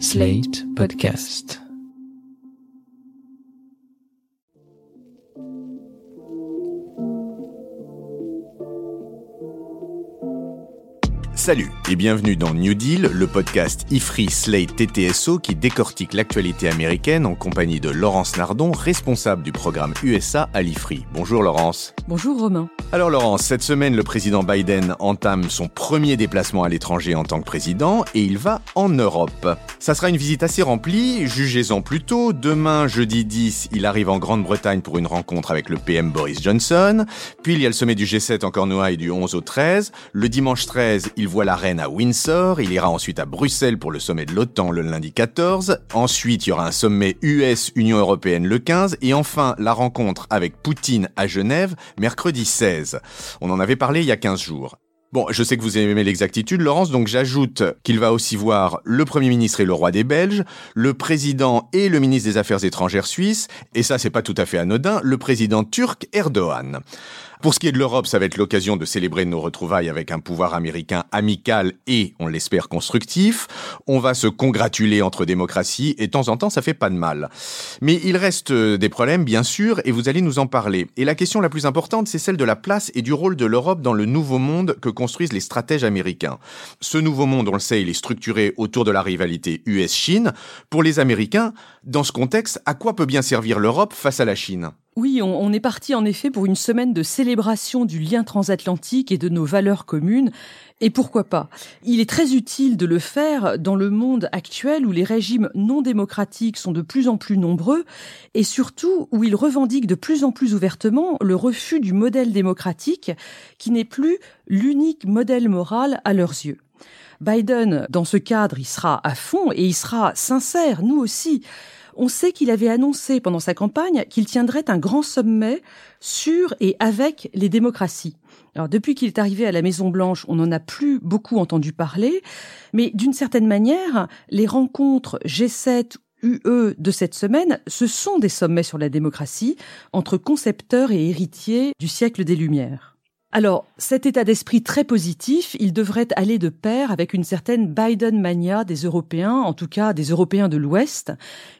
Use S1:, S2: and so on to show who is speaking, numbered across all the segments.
S1: Slate Podcast.
S2: Salut et bienvenue dans New Deal, le podcast IFRI Slate TTSO qui décortique l'actualité américaine en compagnie de Laurence Nardon, responsable du programme USA à l'IFRI. Bonjour Laurence.
S3: Bonjour Romain.
S2: Alors Laurence, cette semaine, le président Biden entame son premier déplacement à l'étranger en tant que président et il va en Europe. Ça sera une visite assez remplie, jugez-en plus tôt. Demain, jeudi 10, il arrive en Grande-Bretagne pour une rencontre avec le PM Boris Johnson. Puis il y a le sommet du G7 en Cornouailles du 11 au 13. Le dimanche 13, il voit la reine à Windsor, il ira ensuite à Bruxelles pour le sommet de l'OTAN le lundi 14, ensuite il y aura un sommet US-Union Européenne le 15, et enfin la rencontre avec Poutine à Genève mercredi 16. On en avait parlé il y a 15 jours. Bon, je sais que vous aimez l'exactitude, Laurence, donc j'ajoute qu'il va aussi voir le Premier ministre et le roi des Belges, le président et le ministre des Affaires étrangères suisse, et ça c'est pas tout à fait anodin, le président turc Erdogan. Pour ce qui est de l'Europe, ça va être l'occasion de célébrer nos retrouvailles avec un pouvoir américain amical et, on l'espère, constructif. On va se congratuler entre démocraties et de temps en temps, ça fait pas de mal. Mais il reste euh, des problèmes, bien sûr, et vous allez nous en parler. Et la question la plus importante, c'est celle de la place et du rôle de l'Europe dans le nouveau monde que construisent les stratèges américains. Ce nouveau monde, on le sait, il est structuré autour de la rivalité US-Chine. Pour les Américains, dans ce contexte, à quoi peut bien servir l'Europe face à la Chine?
S3: Oui, on, est parti en effet pour une semaine de célébration du lien transatlantique et de nos valeurs communes. Et pourquoi pas? Il est très utile de le faire dans le monde actuel où les régimes non démocratiques sont de plus en plus nombreux et surtout où ils revendiquent de plus en plus ouvertement le refus du modèle démocratique qui n'est plus l'unique modèle moral à leurs yeux. Biden, dans ce cadre, il sera à fond et il sera sincère, nous aussi. On sait qu'il avait annoncé pendant sa campagne qu'il tiendrait un grand sommet sur et avec les démocraties. Alors depuis qu'il est arrivé à la Maison Blanche, on n'en a plus beaucoup entendu parler, mais d'une certaine manière, les rencontres G7 UE de cette semaine, ce sont des sommets sur la démocratie entre concepteurs et héritiers du siècle des Lumières. Alors, cet état d'esprit très positif, il devrait aller de pair avec une certaine Biden-mania des Européens, en tout cas des Européens de l'Ouest,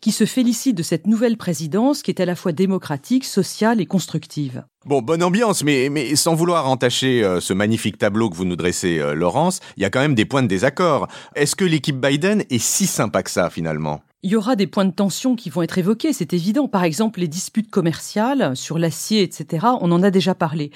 S3: qui se félicitent de cette nouvelle présidence qui est à la fois démocratique, sociale et constructive.
S2: Bon, bonne ambiance, mais, sans vouloir entacher euh, ce magnifique tableau que vous nous dressez, euh, Laurence, il y a quand même des points de désaccord. Est-ce que l'équipe Biden est si sympa que ça, finalement?
S3: Il y aura des points de tension qui vont être évoqués, c'est évident. Par exemple, les disputes commerciales sur l'acier, etc. On en a déjà parlé.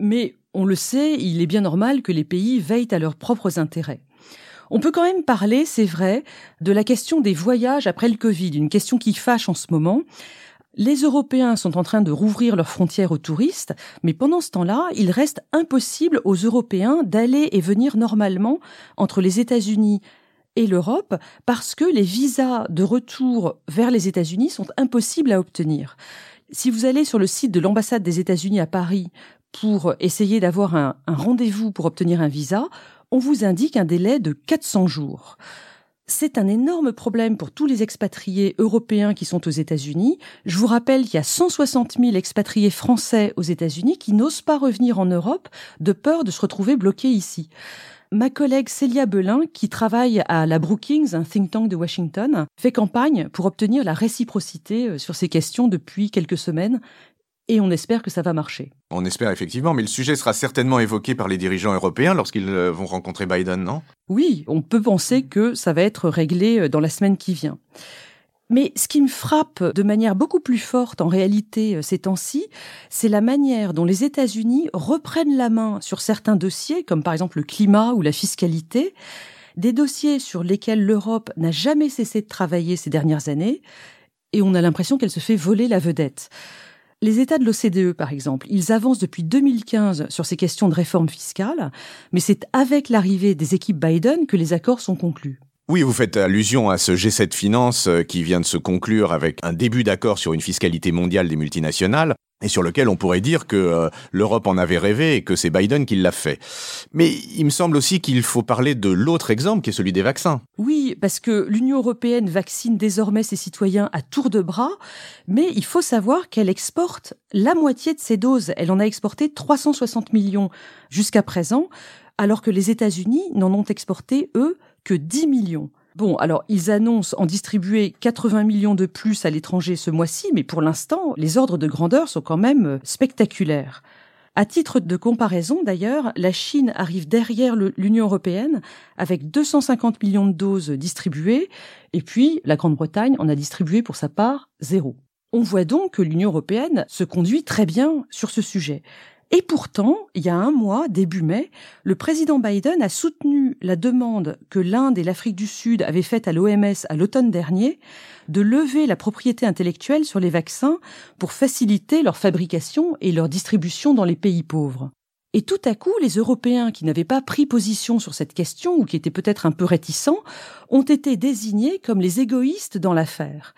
S3: Mais on le sait, il est bien normal que les pays veillent à leurs propres intérêts. On peut quand même parler, c'est vrai, de la question des voyages après le Covid, une question qui fâche en ce moment. Les Européens sont en train de rouvrir leurs frontières aux touristes, mais pendant ce temps-là, il reste impossible aux Européens d'aller et venir normalement entre les États-Unis et l'Europe parce que les visas de retour vers les États-Unis sont impossibles à obtenir. Si vous allez sur le site de l'ambassade des États-Unis à Paris pour essayer d'avoir un, rendez-vous pour obtenir un visa, on vous indique un délai de 400 jours. C'est un énorme problème pour tous les expatriés européens qui sont aux États-Unis. Je vous rappelle qu'il y a 160 000 expatriés français aux États-Unis qui n'osent pas revenir en Europe de peur de se retrouver bloqués ici. Ma collègue Célia Belin, qui travaille à la Brookings, un think tank de Washington, fait campagne pour obtenir la réciprocité euh, sur ces questions depuis quelques semaines et on espère que ça va marcher.
S2: On espère effectivement, mais le sujet sera certainement évoqué par les dirigeants européens lorsqu'ils euh, vont rencontrer Biden, non?
S3: Oui, on peut penser que ça va être réglé euh, dans la semaine qui vient. Mais ce qui me frappe de manière beaucoup plus forte en réalité euh, ces temps-ci, c'est la manière dont les États-Unis reprennent la main sur certains dossiers, comme par exemple le climat ou la fiscalité, des dossiers sur lesquels l'Europe n'a jamais cessé de travailler ces dernières années, et on a l'impression qu'elle se fait voler la vedette. Les États de l'OCDE, par exemple, ils avancent depuis 2015 sur ces questions de réforme fiscale, mais c'est avec l'arrivée des équipes Biden que les accords sont conclus.
S2: Oui, vous faites allusion à ce G7 Finance euh, qui vient de se conclure avec un début d'accord sur une fiscalité mondiale des multinationales et sur lequel on pourrait dire que euh, l'Europe en avait rêvé et que c'est Biden qui l'a fait. Mais il me semble aussi qu'il faut parler de l'autre exemple qui est celui des vaccins.
S3: Oui, parce que l'Union européenne vaccine désormais ses citoyens à tour de bras, mais il faut savoir qu'elle exporte la moitié de ses doses. Elle en a exporté 360 millions jusqu'à présent, alors que les États-Unis n'en ont exporté, eux, que 10 millions. Bon, alors ils annoncent en distribuer 80 millions de plus à l'étranger ce mois-ci, mais pour l'instant, les ordres de grandeur sont quand même euh, spectaculaires. À titre de comparaison, d'ailleurs, la Chine arrive derrière l'Union européenne avec 250 millions de doses distribuées, et puis la Grande-Bretagne en a distribué pour sa part zéro. On voit donc que l'Union européenne se conduit très bien sur ce sujet. Et pourtant, il y a un mois, début mai, le président Biden a soutenu la demande que l'Inde et l'Afrique du Sud avaient faite à l'OMS à l'automne dernier de lever la propriété intellectuelle sur les vaccins pour faciliter leur fabrication et leur distribution dans les pays pauvres. Et tout à coup, les Européens qui n'avaient pas pris position sur cette question ou qui étaient peut-être un peu réticents ont été désignés comme les égoïstes dans l'affaire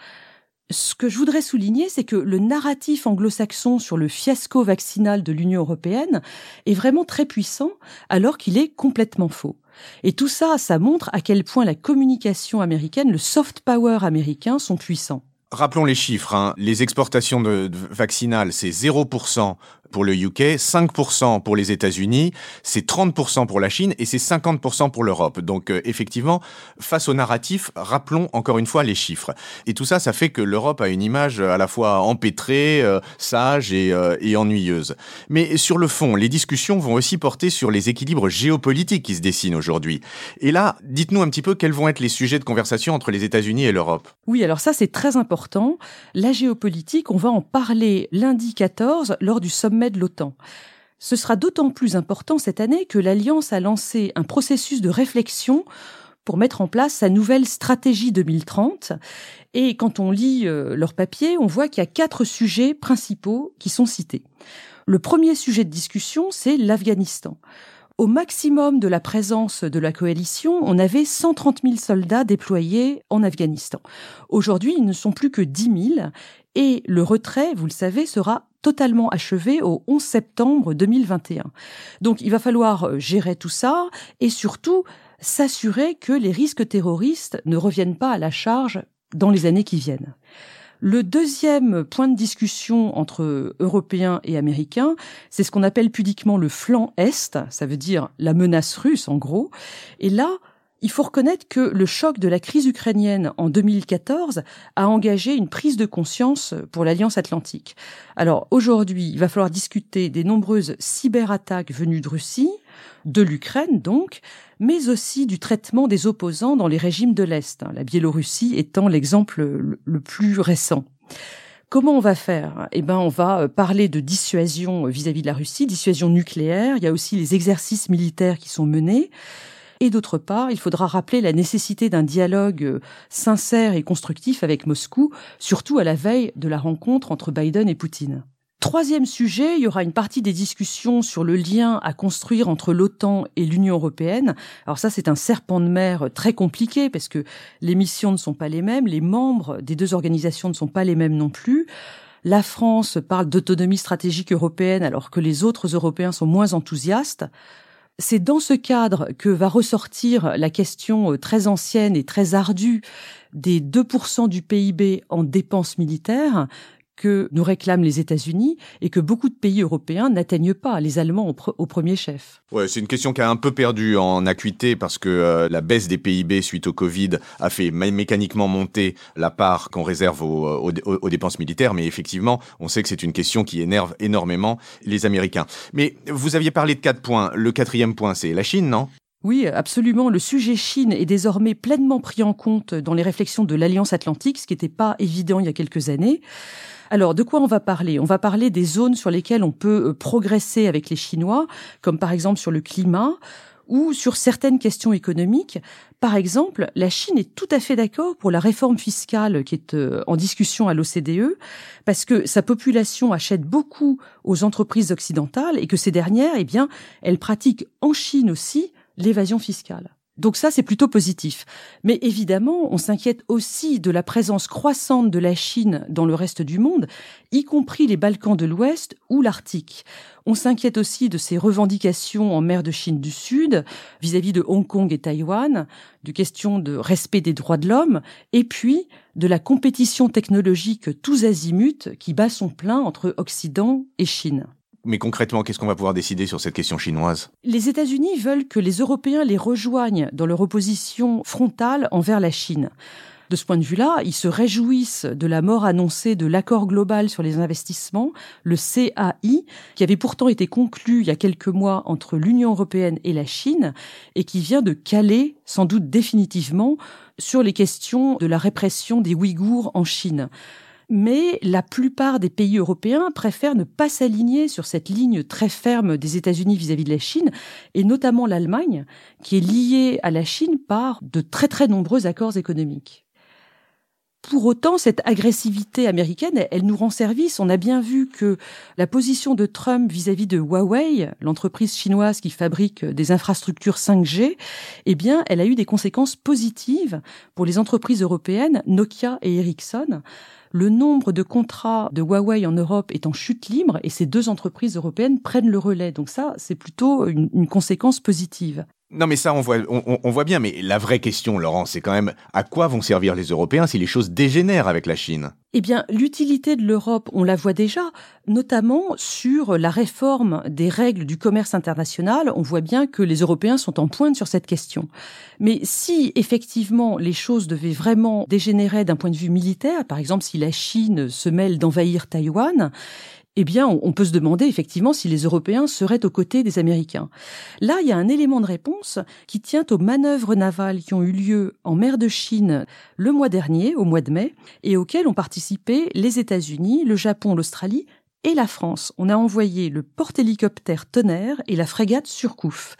S3: ce que je voudrais souligner, c'est que le narratif anglo-saxon sur le fiasco vaccinal de l'Union européenne est vraiment très puissant, alors qu'il est complètement faux. Et tout ça, ça montre à quel point la communication américaine, le soft power américain sont puissants.
S2: Rappelons les chiffres. Hein. Les exportations de, vaccinales, c'est 0% pour le UK, 5% pour les États-Unis, c'est 30% pour la Chine et c'est 50% pour l'Europe. Donc euh, effectivement, face au narratif, rappelons encore une fois les chiffres. Et tout ça, ça fait que l'Europe a une image à la fois empêtrée, euh, sage et, euh, et, ennuyeuse. Mais sur le fond, les discussions vont aussi porter sur les équilibres géopolitiques qui se dessinent aujourd'hui. Et là, dites-nous un petit peu quels vont être les sujets de conversation entre les États-Unis et l'Europe.
S3: Oui, alors ça c'est très important. La géopolitique, on va en parler lundi 14 lors du de l'OTAN. Ce sera d'autant plus important cette année que l'Alliance a lancé un processus de réflexion pour mettre en place sa nouvelle stratégie 2030. Et quand on lit euh, leur papier, on voit qu'il y a quatre sujets principaux qui sont cités. Le premier sujet de discussion, c'est l'Afghanistan. Au maximum de la présence de la coalition, on avait 130 000 soldats déployés en Afghanistan. Aujourd'hui, ils ne sont plus que 10 000 et le retrait, vous le savez, sera totalement achevé au 11 septembre 2021. Donc il va falloir euh, gérer tout ça et surtout s'assurer que les risques terroristes ne reviennent pas à la charge dans les années qui viennent. Le deuxième point de discussion entre Européens et Américains, c'est ce qu'on appelle pudiquement le flanc Est, ça veut dire la menace russe en gros. Et là, il faut reconnaître que le choc de la crise ukrainienne en 2014 a engagé une prise de conscience pour l'Alliance atlantique. Alors aujourd'hui, il va falloir discuter des nombreuses cyberattaques venues de Russie, de l'Ukraine donc, mais aussi du traitement des opposants dans les régimes de l'Est, hein, la Biélorussie étant l'exemple le plus récent. Comment on va faire? Eh ben, on va euh, parler de dissuasion vis-à-vis -vis de la Russie, dissuasion nucléaire. Il y a aussi les exercices militaires qui sont menés. Et d'autre part, il faudra rappeler la nécessité d'un dialogue euh, sincère et constructif avec Moscou, surtout à la veille de la rencontre entre Biden et Poutine. Troisième sujet, il y aura une partie des discussions sur le lien à construire entre l'OTAN et l'Union européenne. Alors ça, c'est un serpent de mer très compliqué parce que les missions ne sont pas les mêmes, les membres des deux organisations ne sont pas les mêmes non plus. La France parle d'autonomie stratégique européenne alors que les autres Européens sont moins enthousiastes. C'est dans ce cadre que va ressortir la question euh, très ancienne et très ardue des 2% du PIB en dépenses militaires que nous réclament les États-Unis et que beaucoup de pays européens n'atteignent pas, les Allemands au, premier chef.
S2: Ouais, c'est une question qui a un peu perdu en acuité parce que euh, la baisse des PIB suite au Covid a fait mécaniquement monter la part qu'on réserve aux, aux, dépenses militaires, mais effectivement, on sait que c'est une question qui énerve énormément les Américains. Mais vous aviez parlé de quatre points. Le quatrième point, c'est la Chine, non?
S3: Oui, absolument. Le sujet Chine est désormais pleinement pris en compte dans les réflexions de l'Alliance Atlantique, ce qui n'était pas évident il y a quelques années. Alors, de quoi on va parler? On va parler des zones sur lesquelles on peut euh, progresser avec les Chinois, comme par exemple sur le climat ou sur certaines questions économiques. Par exemple, la Chine est tout à fait d'accord pour la réforme fiscale qui est euh, en discussion à l'OCDE, parce que sa population achète beaucoup aux entreprises occidentales et que ces dernières, eh bien, elles pratiquent en Chine aussi l'évasion fiscale. Donc ça, c'est plutôt positif. Mais évidemment, on s'inquiète aussi de la présence croissante de la Chine dans le reste du monde, y compris les Balkans de l'Ouest ou l'Arctique. On s'inquiète aussi de ses revendications en mer de Chine du Sud, vis-à-vis de Hong Kong et Taïwan, du question de respect des droits de l'homme, et puis de la compétition technologique tous azimuts qui bat son plein entre Occident et Chine.
S2: Mais concrètement, qu'est-ce qu'on va pouvoir décider sur cette question chinoise?
S3: Les États-Unis veulent que les Européens les rejoignent dans leur opposition frontale envers la Chine. De ce point de vue-là, ils se réjouissent de la mort annoncée de l'accord global sur les investissements, le CAI, qui avait pourtant été conclu il y a quelques mois entre l'Union européenne et la Chine, et qui vient de caler, sans doute définitivement, sur les questions de la répression des Ouïghours en Chine mais la plupart des pays européens préfèrent ne pas s'aligner sur cette ligne très ferme des États-Unis vis-à-vis de la Chine, et notamment l'Allemagne, qui est liée à la Chine par de très très nombreux accords économiques. Pour autant, cette agressivité américaine, elle nous rend service. On a bien vu que la position de Trump vis-à-vis de Huawei, l'entreprise chinoise qui fabrique des infrastructures 5G, eh bien, elle a eu des conséquences positives pour les entreprises européennes, Nokia et Ericsson. Le nombre de contrats de Huawei en Europe est en chute libre et ces deux entreprises européennes prennent le relais. Donc ça, c'est plutôt une, une conséquence positive.
S2: Non, mais ça, on voit, on, voit bien. Mais la vraie question, Laurent, c'est quand même à quoi vont servir les Européens si les choses dégénèrent avec la Chine?
S3: Eh bien, l'utilité de l'Europe, on la voit déjà, notamment sur la réforme des règles du commerce international. On voit bien que les Européens sont en pointe sur cette question. Mais si effectivement les choses devaient vraiment dégénérer d'un point de vue militaire, par exemple si la Chine se mêle d'envahir Taïwan, eh bien, on peut se demander effectivement si les Européens seraient aux côtés des Américains. Là, il y a un élément de réponse qui tient aux manœuvres navales qui ont eu lieu en mer de Chine le mois dernier, au mois de mai, et auxquelles ont participé les États-Unis, le Japon, l'Australie et la France. On a envoyé le porte-hélicoptère Tonnerre et la frégate Surcouf.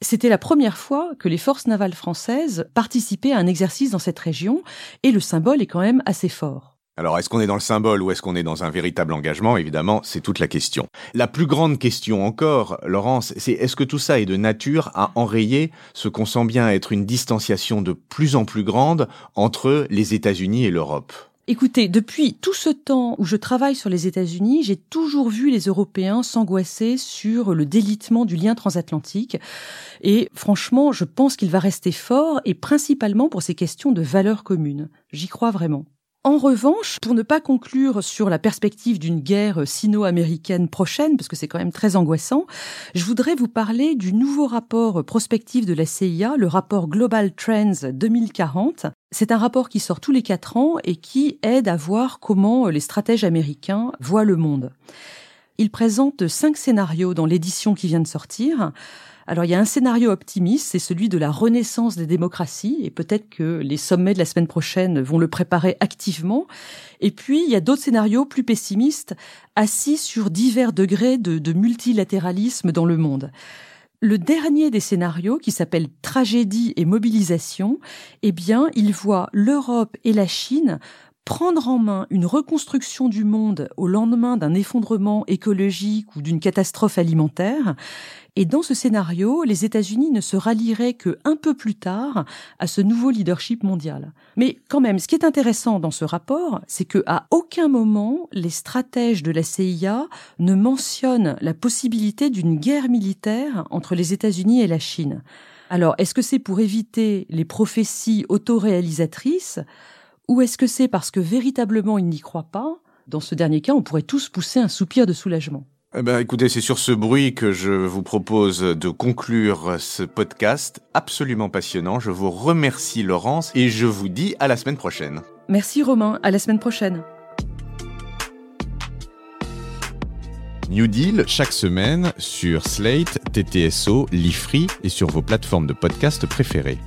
S3: C'était la première fois que les forces navales françaises participaient à un exercice dans cette région, et le symbole est quand même assez fort.
S2: Alors, est-ce qu'on est dans le symbole ou est-ce qu'on est dans un véritable engagement? Évidemment, c'est toute la question. La plus grande question encore, Laurence, c'est est-ce que tout ça est de nature à enrayer ce qu'on sent bien être une distanciation de plus en plus grande entre les États-Unis et l'Europe?
S3: Écoutez, depuis tout ce temps où je travaille sur les États-Unis, j'ai toujours vu les Européens s'angoisser sur le délitement du lien transatlantique. Et franchement, je pense qu'il va rester fort, et principalement pour ces questions de valeurs communes. J'y crois vraiment. En revanche, pour ne pas conclure sur la perspective d'une guerre sino-américaine prochaine, parce que c'est quand même très angoissant, je voudrais vous parler du nouveau rapport prospectif de la CIA, le rapport Global Trends 2040. C'est un rapport qui sort tous les quatre ans et qui aide à voir comment les stratèges américains voient le monde. Il présente cinq scénarios dans l'édition qui vient de sortir. Alors il y a un scénario optimiste, c'est celui de la renaissance des démocraties, et peut-être que les sommets de la semaine prochaine vont le préparer activement. Et puis il y a d'autres scénarios plus pessimistes, assis sur divers degrés de, multilatéralisme dans le monde. Le dernier des scénarios, qui s'appelle Tragédie et mobilisation, eh bien, il voit l'Europe et la Chine prendre en main une reconstruction du monde au lendemain d'un effondrement écologique ou d'une catastrophe alimentaire. Et dans ce scénario, les États-Unis ne se rallieraient que un peu plus tard à ce nouveau leadership mondial? Mais quand même, ce qui est intéressant dans ce rapport, c'est que à aucun moment les stratèges de la CIA ne mentionnent la possibilité d'une guerre militaire entre les États-Unis et la Chine. Alors, est-ce que c'est pour éviter les prophéties autoréalisatrices? Ou est-ce que c'est parce que véritablement il n'y croit pas Dans ce dernier cas, on pourrait tous pousser un soupir de soulagement.
S2: Eh ben, écoutez, c'est sur ce bruit que je vous propose de conclure ce podcast absolument passionnant. Je vous remercie Laurence et je vous dis à la semaine prochaine.
S3: Merci Romain, à la semaine prochaine.
S2: New Deal chaque semaine sur Slate, TTSO, Lifree et sur vos plateformes de podcast préférées.